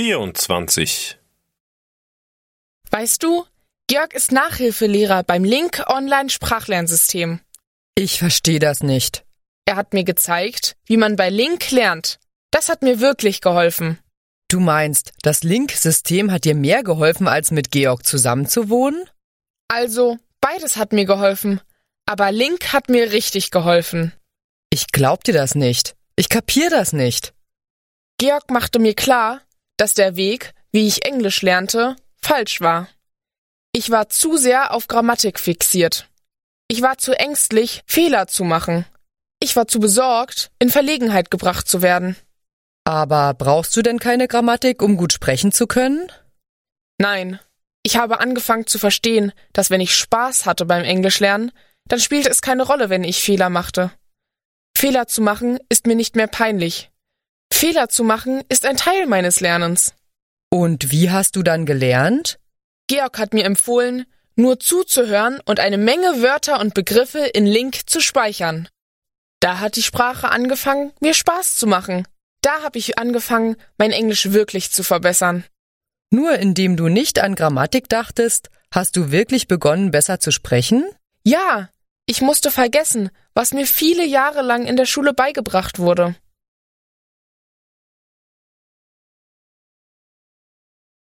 24. Weißt du, Georg ist Nachhilfelehrer beim Link Online Sprachlernsystem. Ich verstehe das nicht. Er hat mir gezeigt, wie man bei Link lernt. Das hat mir wirklich geholfen. Du meinst, das Link-System hat dir mehr geholfen, als mit Georg zusammenzuwohnen? Also, beides hat mir geholfen. Aber Link hat mir richtig geholfen. Ich glaub dir das nicht. Ich kapier das nicht. Georg machte mir klar, dass der Weg, wie ich Englisch lernte, falsch war. Ich war zu sehr auf Grammatik fixiert. Ich war zu ängstlich, Fehler zu machen. Ich war zu besorgt, in Verlegenheit gebracht zu werden. Aber brauchst du denn keine Grammatik, um gut sprechen zu können? Nein. Ich habe angefangen zu verstehen, dass wenn ich Spaß hatte beim Englischlernen, dann spielte es keine Rolle, wenn ich Fehler machte. Fehler zu machen ist mir nicht mehr peinlich. Fehler zu machen ist ein Teil meines Lernens. Und wie hast du dann gelernt? Georg hat mir empfohlen, nur zuzuhören und eine Menge Wörter und Begriffe in Link zu speichern. Da hat die Sprache angefangen, mir Spaß zu machen. Da habe ich angefangen, mein Englisch wirklich zu verbessern. Nur indem du nicht an Grammatik dachtest, hast du wirklich begonnen, besser zu sprechen? Ja, ich musste vergessen, was mir viele Jahre lang in der Schule beigebracht wurde.